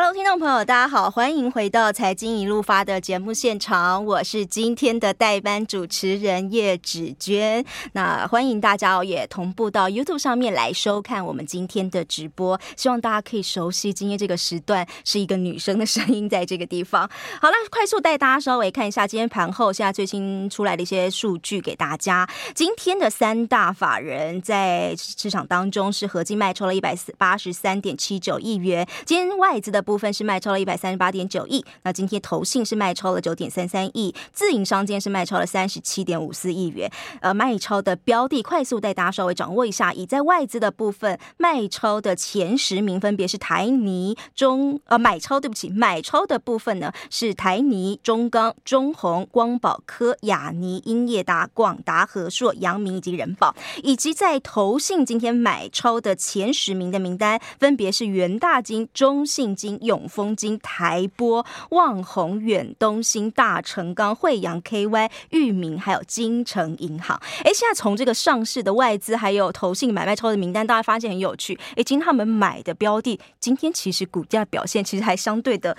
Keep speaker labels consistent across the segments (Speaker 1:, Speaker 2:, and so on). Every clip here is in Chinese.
Speaker 1: Hello，听众朋友，大家好，欢迎回到《财经一路发》的节目现场，我是今天的代班主持人叶芷娟。那欢迎大家也同步到 YouTube 上面来收看我们今天的直播，希望大家可以熟悉今天这个时段是一个女生的声音在这个地方。好了，快速带大家稍微看一下今天盘后现在最新出来的一些数据给大家。今天的三大法人在市场当中是合计卖出了一百八十三点七九亿元，今天外资的。部分是卖超了一百三十八点九亿，那今天投信是卖超了九点三三亿，自营商今天是卖超了三十七点五四亿元。呃，卖超的标的快速带大家稍微掌握一下，以在外资的部分卖超的前十名分别是台泥中呃买超，对不起，买超的部分呢是台泥、中钢、中宏、光宝科、亚泥、英业达、广达、和硕、阳明以及人保，以及在投信今天买超的前十名的名单分别是元大金、中信金。永丰金、台玻、旺宏、远东新、大成钢、惠阳 KY、裕民，还有金城银行。哎，现在从这个上市的外资还有投信买卖超的名单，大家发现很有趣。哎，今天他们买的标的，今天其实股价表现其实还相对的。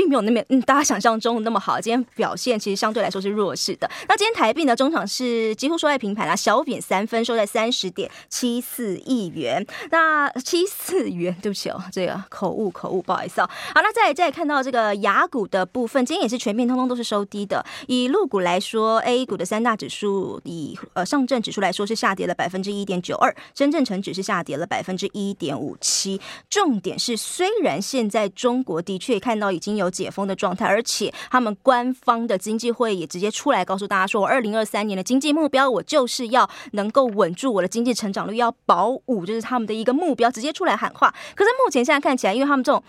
Speaker 1: 并没有那么嗯，大家想象中那么好。今天表现其实相对来说是弱势的。那今天台币呢，中场是几乎收在平盘啦，小贬三分，收在三十点七四亿元。那七四元，对不起哦，这个口误口误，不好意思哦。好，那再再看到这个雅股的部分，今天也是全面通通都是收低的。以陆股来说，A 股的三大指数，以呃上证指数来说是下跌了百分之一点九二，深圳成指是下跌了百分之一点五七。重点是，虽然现在中国的确看到已经有解封的状态，而且他们官方的经济会也直接出来告诉大家说，我二零二三年的经济目标，我就是要能够稳住我的经济成长率，要保五，就是他们的一个目标，直接出来喊话。可是目前现在看起来，因为他们这种。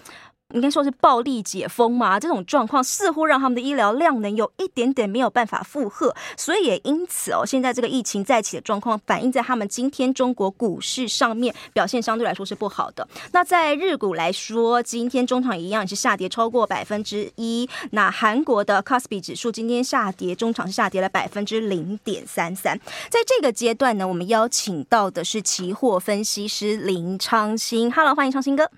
Speaker 1: 应该说是暴力解封嘛，这种状况似乎让他们的医疗量能有一点点没有办法负荷，所以也因此哦，现在这个疫情再起的状况反映在他们今天中国股市上面表现相对来说是不好的。那在日股来说，今天中场一样是下跌超过百分之一。那韩国的 Kospi 指数今天下跌，中场是下跌了百分之零点三三。在这个阶段呢，我们邀请到的是期货分析师林昌兴，Hello，欢迎昌兴哥。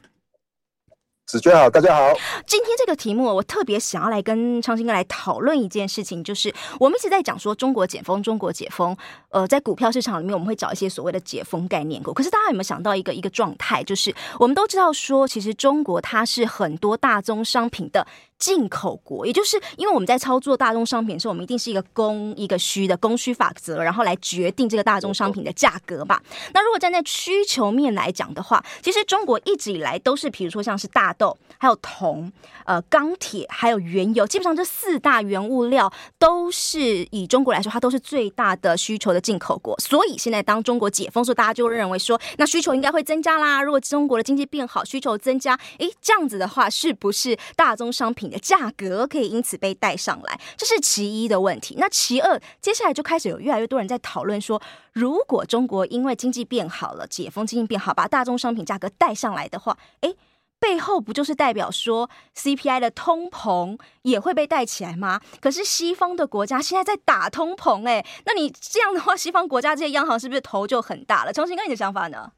Speaker 2: 子娟好，大家好。
Speaker 1: 今天这个题目，我特别想要来跟昌兴哥来讨论一件事情，就是我们一直在讲说中国解封，中国解封。呃，在股票市场里面，我们会找一些所谓的解封概念股。可是大家有没有想到一个一个状态，就是我们都知道说，其实中国它是很多大宗商品的。进口国，也就是因为我们在操作大宗商品的时候，我们一定是一个供一个需的供需法则，然后来决定这个大宗商品的价格吧。那如果站在需求面来讲的话，其实中国一直以来都是，比如说像是大豆、还有铜、呃钢铁，还有原油，基本上这四大原物料都是以中国来说，它都是最大的需求的进口国。所以现在当中国解封，所以大家就认为说，那需求应该会增加啦。如果中国的经济变好，需求增加，诶，这样子的话，是不是大宗商品的价格可以因此被带上来，这是其一的问题。那其二，接下来就开始有越来越多人在讨论说，如果中国因为经济变好了，解封经济变好，把大宗商品价格带上来的话，诶，背后不就是代表说 CPI 的通膨也会被带起来吗？可是西方的国家现在在打通膨，诶，那你这样的话，西方国家这些央行是不是头就很大了？昌兴哥，你的想法呢？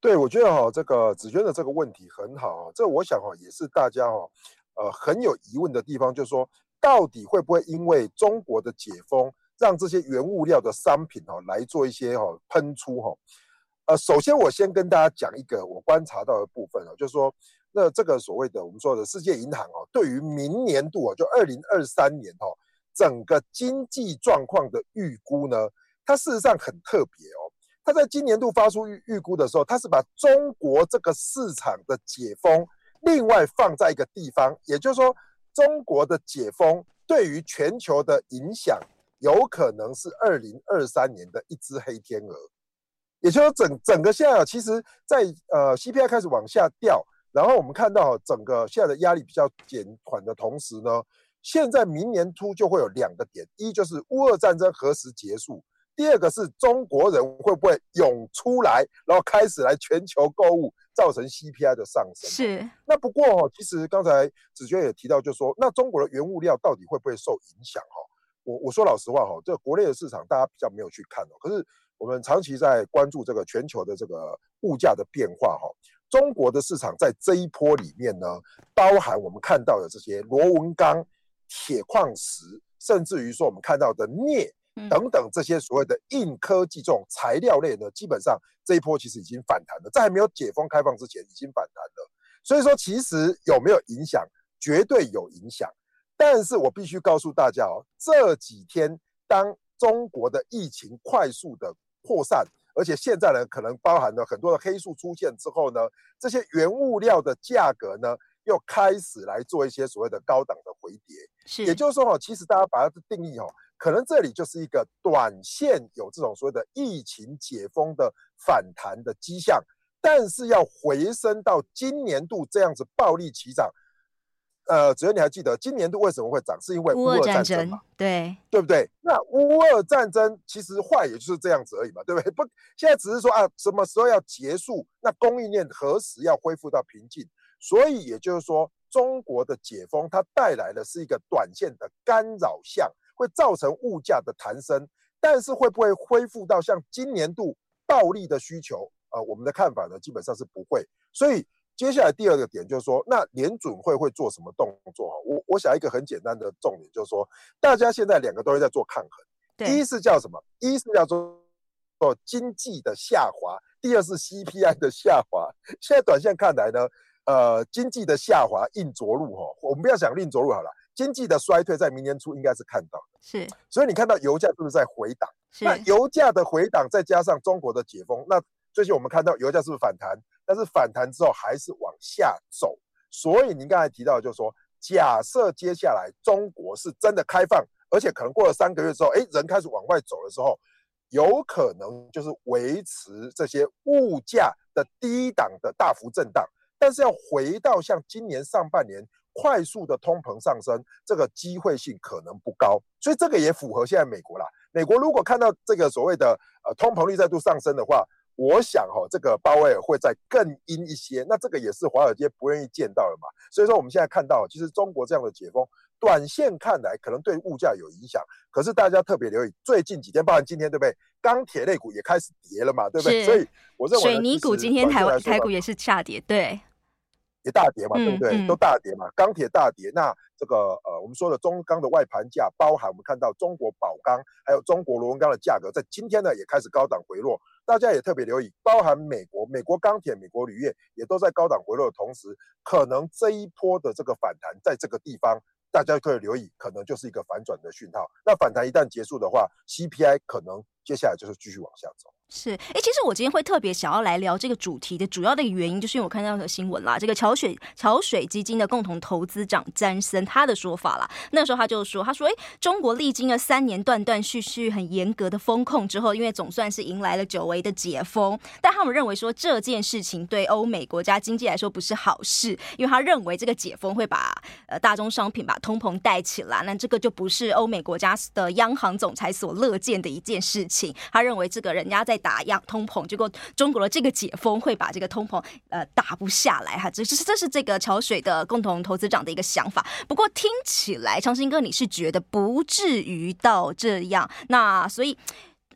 Speaker 2: 对，我觉得哈，这个芷娟的这个问题很好，这我想哈，也是大家哈。呃，很有疑问的地方就是说，到底会不会因为中国的解封，让这些原物料的商品哈来做一些哈喷出哈？呃，首先我先跟大家讲一个我观察到的部分啊，就是说，那这个所谓的我们说的世界银行哦，对于明年度啊，就二零二三年哈，整个经济状况的预估呢，它事实上很特别哦。它在今年度发出预预估的时候，它是把中国这个市场的解封。另外放在一个地方，也就是说，中国的解封对于全球的影响，有可能是二零二三年的一只黑天鹅。也就是说整，整整个现在其实在呃 CPI 开始往下掉，然后我们看到整个现在的压力比较减缓的同时呢，现在明年初就会有两个点，一就是乌俄战争何时结束。第二个是中国人会不会涌出来，然后开始来全球购物，造成 CPI 的上升？
Speaker 1: 是。
Speaker 2: 那不过哦，其实刚才子娟也提到，就是说，那中国的原物料到底会不会受影响？哈，我我说老实话哈，这个国内的市场大家比较没有去看哦。可是我们长期在关注这个全球的这个物价的变化哈。中国的市场在这一波里面呢，包含我们看到的这些螺纹钢、铁矿石，甚至于说我们看到的镍等等这些所谓的硬科技这种材料类呢，基本上这一波其实已经反弹了，在还没有解封开放之前已经反弹了。所以说，其实有没有影响？绝对有影响。但是我必须告诉大家哦，这几天当中国的疫情快速的扩散，而且现在呢，可能包含了很多的黑数出现之后呢，这些原物料的价格呢，又开始来做一些所谓的高档的回跌。是，也就是说哦，其实大家把它的定义哦，可能这里就是一个短线有这种所谓的疫情解封的反弹的迹象，但是要回升到今年度这样子暴力起涨。呃，只要你还记得今年度为什么会涨，是因为乌俄战争嘛？
Speaker 1: 对，
Speaker 2: 对不对？那乌俄战争其实坏也就是这样子而已嘛，对不对？不，现在只是说啊，什么时候要结束？那供应链何时要恢复到平静？所以也就是说，中国的解封它带来的是一个短线的干扰项，会造成物价的弹升，但是会不会恢复到像今年度暴利的需求？呃，我们的看法呢，基本上是不会，所以。接下来第二个点就是说，那联准会会做什么动作？我我想一个很简单的重点就是说，大家现在两个东西在做抗衡。对，一是叫什么？一是叫做做经济的下滑，第二是 CPI 的下滑。现在短线看来呢，呃，经济的下滑硬着陆哈，我们不要想硬着陆好了，经济的衰退在明年初应该是看到的。是，所以你看到油价是不是在回档？是，那油价的回档再加上中国的解封，那最近我们看到油价是不是反弹？但是反弹之后还是往下走，所以您刚才提到，就是说，假设接下来中国是真的开放，而且可能过了三个月之后，哎，人开始往外走的时候，有可能就是维持这些物价的低档的大幅震荡，但是要回到像今年上半年快速的通膨上升，这个机会性可能不高，所以这个也符合现在美国啦。美国如果看到这个所谓的呃通膨率再度上升的话，我想哈，这个鲍威尔会再更阴一些，那这个也是华尔街不愿意见到的嘛。所以说我们现在看到，其实中国这样的解封，短线看来可能对物价有影响。可是大家特别留意，最近几天，包含今天，对不对？钢铁类股也开始跌了嘛，对不对？所以我认为水
Speaker 1: 泥股今天台湾台股也是下跌，对，
Speaker 2: 也大跌嘛，对不对？都大跌嘛，钢铁大跌。那这个呃，我们说的中钢的外盘价，包含我们看到中国宝钢还有中国螺纹钢的价格，在今天呢也开始高档回落。大家也特别留意，包含美国、美国钢铁、美国铝业也都在高档回落的同时，可能这一波的这个反弹，在这个地方，大家可以留意，可能就是一个反转的讯号。那反弹一旦结束的话，CPI 可能接下来就是继续往下走。
Speaker 1: 是，哎，其实我今天会特别想要来聊这个主题的主要的原因，就是因为我看到的新闻啦，这个桥水桥水基金的共同投资长詹森他的说法啦，那时候他就说，他说，哎，中国历经了三年断断续续很严格的风控之后，因为总算是迎来了久违的解封，但他们认为说这件事情对欧美国家经济来说不是好事，因为他认为这个解封会把呃大宗商品把通膨带起来，那这个就不是欧美国家的央行总裁所乐见的一件事情，他认为这个人家在。打压通膨，结果中国的这个解封会把这个通膨呃打不下来哈，这是这是这个桥水的共同投资长的一个想法。不过听起来，长兴哥你是觉得不至于到这样，那所以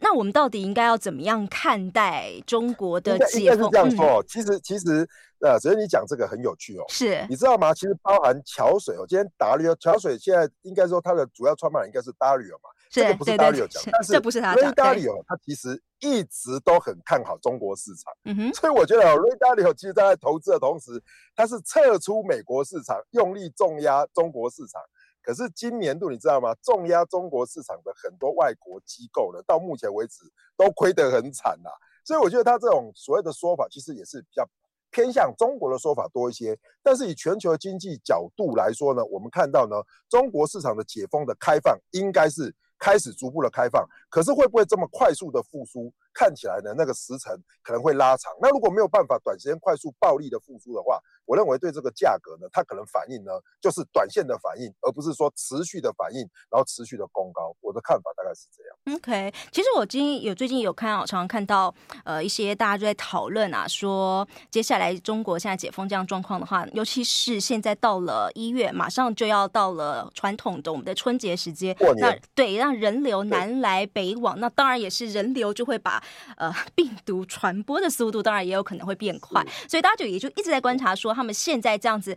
Speaker 1: 那我们到底应该要怎么样看待中国的解封？
Speaker 2: 应该是这样说，嗯、其实其实呃，只是你讲这个很有趣哦，
Speaker 1: 是
Speaker 2: 你知道吗？其实包含桥水哦，今天 W 桥水现在应该说它的主要创办人应该是 W 嘛。这个不是 Dalio 讲，但是 Ray Dalio 他其实一直都很看好中国市场，嗯哼，所以我觉得 Ray Dalio 其实在投资的同时，他是撤出美国市场，用力重压中国市场。可是今年度你知道吗？重压中国市场的很多外国机构呢，到目前为止都亏得很惨呐。所以我觉得他这种所谓的说法，其实也是比较偏向中国的说法多一些。但是以全球经济角度来说呢，我们看到呢，中国市场的解封的开放应该是。开始逐步的开放，可是会不会这么快速的复苏？看起来呢，那个时程可能会拉长。那如果没有办法短时间快速暴力的复苏的话，我认为对这个价格呢，它可能反应呢就是短线的反应，而不是说持续的反应，然后持续的攻高。我的看法大概是这样。
Speaker 1: OK，其实我今天有最近有看，我常常看到呃一些大家就在讨论啊，说接下来中国现在解封这样状况的话，尤其是现在到了一月，马上就要到了传统的我们的春节
Speaker 2: 时间。
Speaker 1: 那对，让人流南来北往，那当然也是人流就会把呃病毒传播的速度，当然也有可能会变快，所以大家就也就一直在观察说他们现在这样子。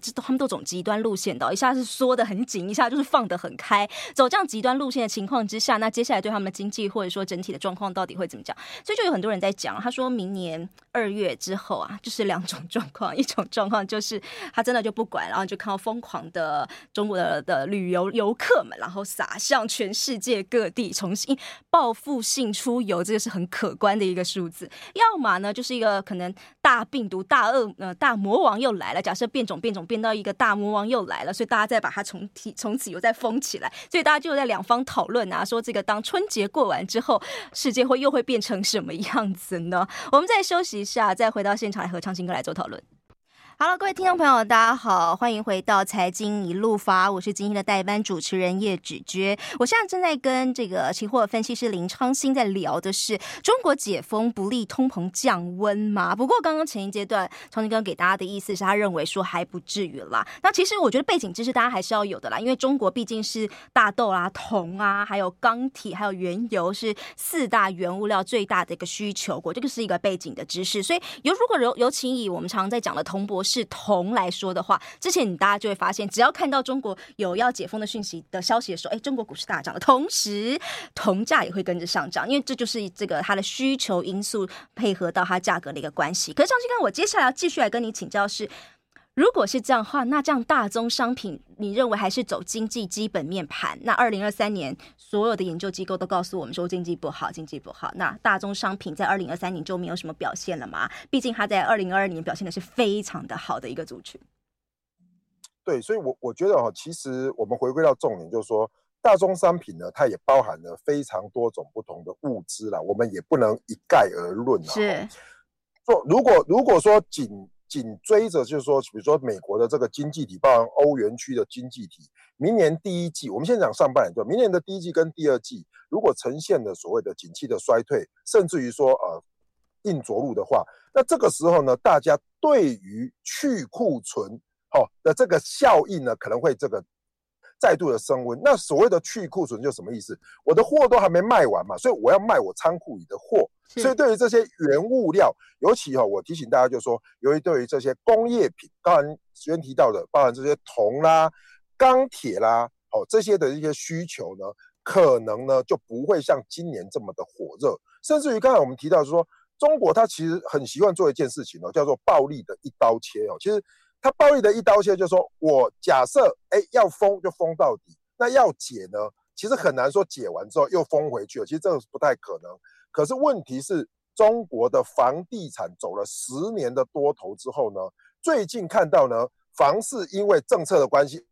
Speaker 1: 这都他们都走极端路线的，一下是缩得很紧，一下就是放得很开，走这样极端路线的情况之下，那接下来对他们的经济或者说整体的状况到底会怎么讲？所以就有很多人在讲，他说明年二月之后啊，就是两种状况，一种状况就是他真的就不管，然后就看到疯狂的中国的的旅游游客们，然后撒向全世界各地，重新报复性出游，这个是很可观的一个数字。要么呢，就是一个可能大病毒、大恶呃大魔王又来了，假设变种变。变种变到一个大魔王又来了，所以大家再把它从体从此又再封起来，所以大家就在两方讨论啊，说这个当春节过完之后，世界会又会变成什么样子呢？我们再休息一下，再回到现场来和唱新歌来做讨论。好了，各位听众朋友，大家好，欢迎回到财经一路发，我是今天的代班主持人叶芷娟。我现在正在跟这个期货分析师林昌兴在聊的是中国解封不利通膨降温吗？不过刚刚前一阶段昌兴哥给大家的意思是他认为说还不至于啦。那其实我觉得背景知识大家还是要有的啦，因为中国毕竟是大豆啊、铜啊、还有钢铁、还有原油是四大原物料最大的一个需求国，这个是一个背景的知识。所以有如果尤尤其以我们常常在讲的铜箔。是铜来说的话，之前你大家就会发现，只要看到中国有要解封的讯息的消息的时候，哎，中国股市大涨的同时，铜价也会跟着上涨，因为这就是这个它的需求因素配合到它价格的一个关系。可是，昌兴哥，我接下来要继续来跟你请教是。如果是这样的话，那这样大宗商品，你认为还是走经济基本面盘？那二零二三年所有的研究机构都告诉我们说经济不好，经济不好。那大宗商品在二零二三年就没有什么表现了吗？毕竟它在二零二二年表现的是非常的好的一个族群。
Speaker 2: 对，所以我，我我觉得哈，其实我们回归到重点，就是说大宗商品呢，它也包含了非常多种不同的物资啦，我们也不能一概而论啊。
Speaker 1: 是，
Speaker 2: 说如果如果说仅紧追着就是说，比如说美国的这个经济体，包含欧元区的经济体，明年第一季，我们先讲上半年，就明年的第一季跟第二季，如果呈现的所谓的景气的衰退，甚至于说呃硬着陆的话，那这个时候呢，大家对于去库存好的这个效应呢，可能会这个。再度的升温，那所谓的去库存就什么意思？我的货都还没卖完嘛，所以我要卖我仓库里的货。所以对于这些原物料，尤其哈，我提醒大家就是说，由于对于这些工业品，刚才先提到的，包含这些铜啦、钢铁啦，哦这些的一些需求呢，可能呢就不会像今年这么的火热。甚至于刚才我们提到就是说，中国它其实很习惯做一件事情哦，叫做暴力的一刀切哦，其实。他暴力的一刀切，就是说我假设，哎，要封就封到底，那要解呢？其实很难说解完之后又封回去了，其实这个是不太可能。可是问题是，中国的房地产走了十年的多头之后呢，最近看到呢，房市因为政策的关系，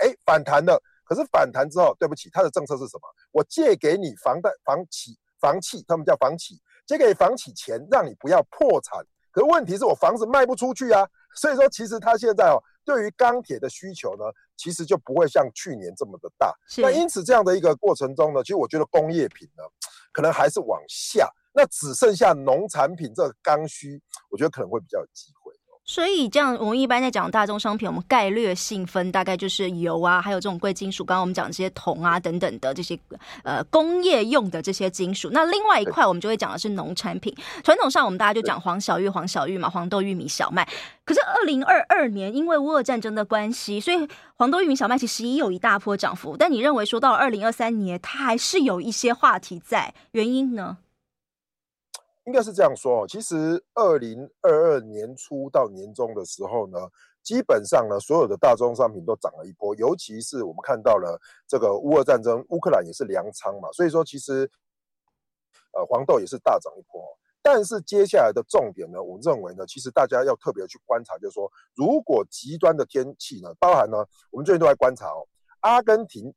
Speaker 2: 哎，反弹了。可是反弹之后，对不起，他的政策是什么？我借给你房贷、房企、房企，他们叫房企，借给房企钱，让你不要破产。可是问题是我房子卖不出去啊。所以说，其实它现在哦，对于钢铁的需求呢，其实就不会像去年这么的大。那因此这样的一个过程中呢，其实我觉得工业品呢，可能还是往下，那只剩下农产品这个刚需，我觉得可能会比较有机会。
Speaker 1: 所以这样，我们一般在讲大宗商品，我们概略性分大概就是油啊，还有这种贵金属。刚刚我们讲这些铜啊等等的这些呃工业用的这些金属。那另外一块我们就会讲的是农产品。传统上我们大家就讲黄小玉、黄小玉嘛，黄豆、玉米、小麦。可是二零二二年因为乌俄战争的关系，所以黄豆、玉米、小麦其实也有一大波涨幅。但你认为说到二零二三年，它还是有一些话题在，原因呢？
Speaker 2: 应该是这样说哦，其实二零二二年初到年中的时候呢，基本上呢，所有的大宗商品都涨了一波，尤其是我们看到了这个乌俄战争，乌克兰也是粮仓嘛，所以说其实呃黄豆也是大涨一波。但是接下来的重点呢，我认为呢，其实大家要特别去观察，就是说如果极端的天气呢，包含呢，我们最近都在观察哦，阿根廷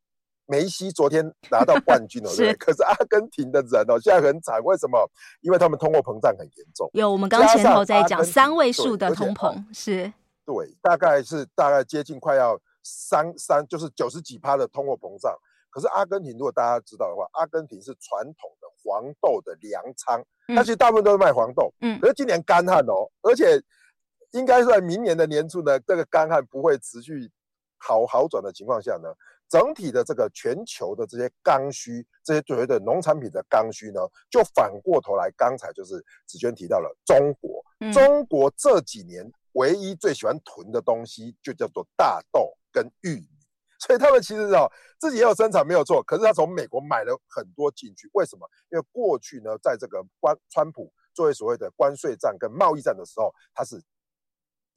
Speaker 2: 梅西昨天拿到冠军了，对，可是阿根廷的人哦，现在很惨，为什么？因为他们通货膨胀很严重。
Speaker 1: 有，我们刚前头在讲三位数的通膨，是，
Speaker 2: 对，大概是大概接近快要三三，就是九十几趴的通货膨胀。可是阿根廷，如果大家知道的话，阿根廷是传统的黄豆的粮仓，它其实大部分都是卖黄豆，嗯，可是今年干旱哦，而且应该是在明年的年初呢，这个干旱不会持续好好转的情况下呢。整体的这个全球的这些刚需，这些所谓的农产品的刚需呢，就反过头来，刚才就是子娟提到了中国，嗯、中国这几年唯一最喜欢囤的东西就叫做大豆跟玉米，所以他们其实哦自己也有生产没有错，可是他从美国买了很多进去，为什么？因为过去呢，在这个关川普作为所谓的关税战跟贸易战的时候，他是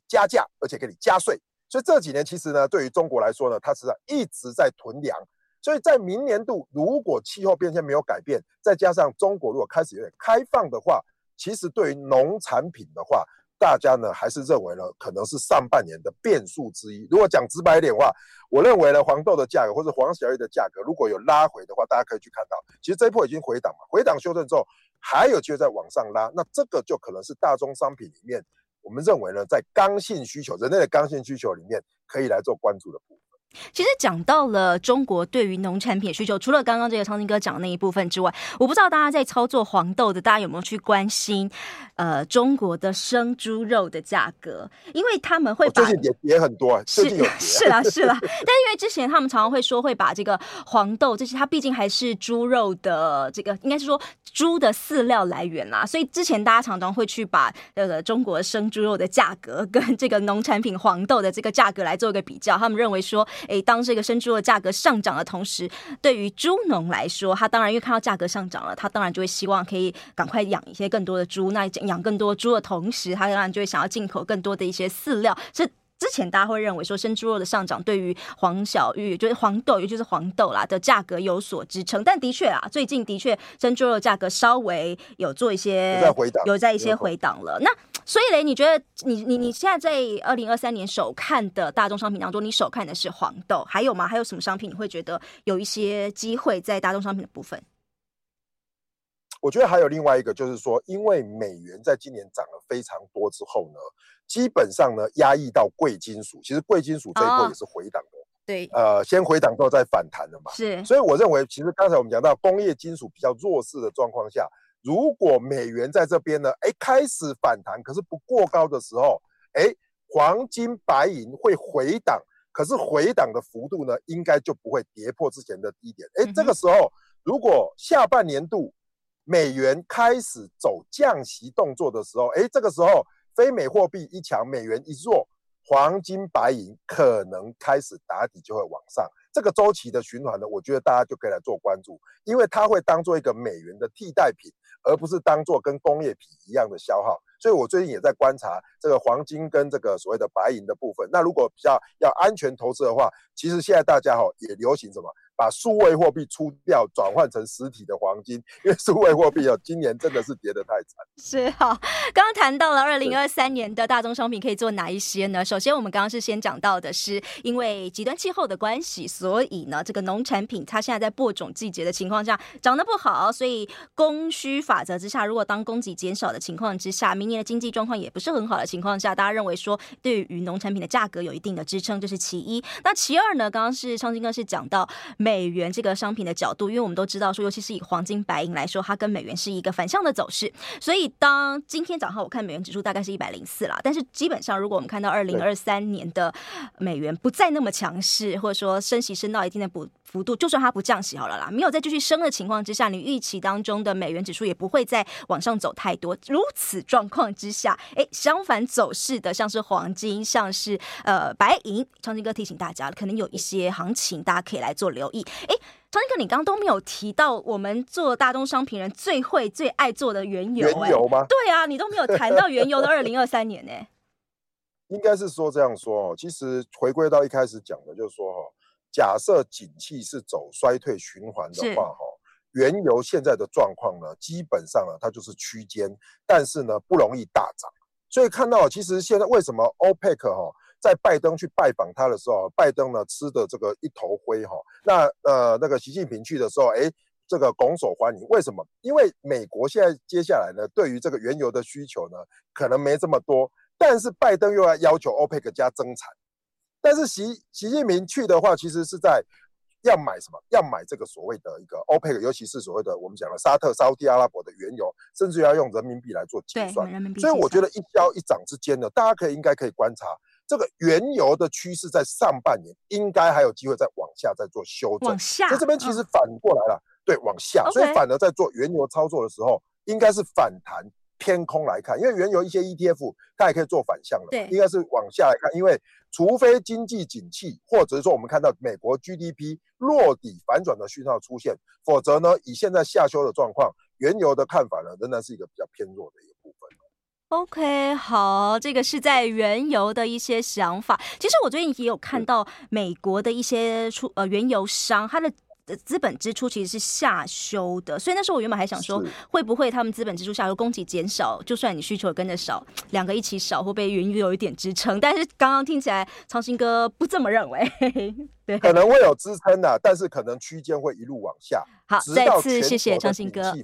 Speaker 2: 加价而且给你加税。所以这几年其实呢，对于中国来说呢，它实际上一直在囤粮。所以在明年度，如果气候变迁没有改变，再加上中国如果开始有点开放的话，其实对于农产品的话，大家呢还是认为呢，可能是上半年的变数之一。如果讲直白一点的话，我认为呢，黄豆的价格或者黄小玉的价格如果有拉回的话，大家可以去看到，其实这一波已经回档嘛，回档修正之后还有机会再往上拉，那这个就可能是大宗商品里面。我们认为呢，在刚性需求，人类的刚性需求里面，可以来做关注的部分。
Speaker 1: 其实讲到了中国对于农产品需求，除了刚刚这个昌兴哥讲的那一部分之外，我不知道大家在操作黄豆的，大家有没有去关心呃中国的生猪肉的价格？因为他们会把
Speaker 2: 最近也也很多，
Speaker 1: 是是啦是啦，但因为之前他们常常会说会把这个黄豆，这些它毕竟还是猪肉的这个应该是说猪的饲料来源啦，所以之前大家常常会去把这个中国生猪肉的价格跟这个农产品黄豆的这个价格来做一个比较，他们认为说。诶，当这个生猪的价格上涨的同时，对于猪农来说，他当然因为看到价格上涨了，他当然就会希望可以赶快养一些更多的猪。那养更多猪的同时，他当然就会想要进口更多的一些饲料。这之前大家会认为说，生猪肉的上涨对于黄小玉，就是黄豆，尤其是黄豆啦的价格有所支撑。但的确啊，最近的确生猪肉价格稍微有做一些
Speaker 2: 有在
Speaker 1: 一些回档了。那所以嘞，你觉得你你你现在在二零二三年首看的大众商品当中，你首看的是黄豆，还有吗？还有什么商品你会觉得有一些机会在大众商品的部分？
Speaker 2: 我觉得还有另外一个，就是说，因为美元在今年涨了非常多之后呢，基本上呢压抑到贵金属，其实贵金属这一波也是回档的，哦、
Speaker 1: 对，
Speaker 2: 呃，先回档之后再反弹的嘛，
Speaker 1: 是。所
Speaker 2: 以我认为，其实刚才我们讲到工业金属比较弱势的状况下。如果美元在这边呢，哎，开始反弹，可是不过高的时候，哎，黄金、白银会回档，可是回档的幅度呢，应该就不会跌破之前的低点。哎，这个时候，如果下半年度美元开始走降息动作的时候，哎，这个时候非美货币一强，美元一弱，黄金、白银可能开始打底，就会往上。这个周期的循环呢，我觉得大家就可以来做关注，因为它会当做一个美元的替代品。而不是当做跟工业品一样的消耗，所以我最近也在观察这个黄金跟这个所谓的白银的部分。那如果比较要安全投资的话，其实现在大家哈也流行什么？把数位货币出掉，转换成实体的黄金，因为数位货币哦，今年真的是跌得太惨。
Speaker 1: 是哈，刚刚谈到了二零二三年的大宗商品可以做哪一些呢？首先，我们刚刚是先讲到的是，因为极端气候的关系，所以呢，这个农产品它现在在播种季节的情况下长得不好，所以供需法则之下，如果当供给减少的情况之下，明年的经济状况也不是很好的情况下，大家认为说对于农产品的价格有一定的支撑，这是其一。那其二呢？刚刚是昌金哥是讲到。美元这个商品的角度，因为我们都知道说，尤其是以黄金、白银来说，它跟美元是一个反向的走势。所以，当今天早上我看美元指数大概是一百零四啦，但是基本上，如果我们看到二零二三年的美元不再那么强势，或者说升息升到一定的补幅度，就算它不降息好了啦，没有再继续升的情况之下，你预期当中的美元指数也不会再往上走太多。如此状况之下，哎，相反走势的，像是黄金，像是呃白银，昌金哥提醒大家，可能有一些行情，大家可以来做留意。哎，昌兴哥，你刚刚都没有提到我们做大宗商品人最会、最爱做的原油，
Speaker 2: 原油吗？
Speaker 1: 对啊，你都没有谈到原油的 二零二三年呢。
Speaker 2: 应该是说这样说哦，其实回归到一开始讲的，就是说哈。假设景气是走衰退循环的话，哈，原油现在的状况呢，基本上呢，它就是区间，但是呢，不容易大涨。所以看到，其实现在为什么 OPEC 哈，在拜登去拜访他的时候，拜登呢吃的这个一头灰哈。那呃那个习近平去的时候，哎，这个拱手欢迎。为什么？因为美国现在接下来呢，对于这个原油的需求呢，可能没这么多，但是拜登又要要求 OPEC 加增产。但是习习近平去的话，其实是在要买什么？要买这个所谓的一个 OPEC，尤其是所谓的我们讲的沙特、沙特阿拉伯的原油，甚至要用人民币来做结算。所以我觉得一消一涨之间呢，大家可以应该可以观察这个原油的趋势，在上半年应该还有机会再往下再做修正。
Speaker 1: 往下，
Speaker 2: 所以这边其实反过来了，嗯、对，往下。所以反而在做原油操作的时候，应该是反弹。偏空来看，因为原油一些 ETF 它也可以做反向的，对，应该是往下来看，因为除非经济景气，或者是说我们看到美国 GDP 落底反转的讯号出现，否则呢，以现在下修的状况，原油的看法呢，仍然是一个比较偏弱的一个部分。
Speaker 1: OK，好，这个是在原油的一些想法。其实我最近也有看到美国的一些出呃原油商，它的。资本支出其实是下修的，所以那时候我原本还想说，会不会他们资本支出下修，供给减少，就算你需求跟着少，两个一起少，会不会原油有一点支撑？但是刚刚听起来，长兴哥不这么认为，对，
Speaker 2: 可能会有支撑的，但是可能区间会一路往下。
Speaker 1: 好，再次谢谢长兴哥。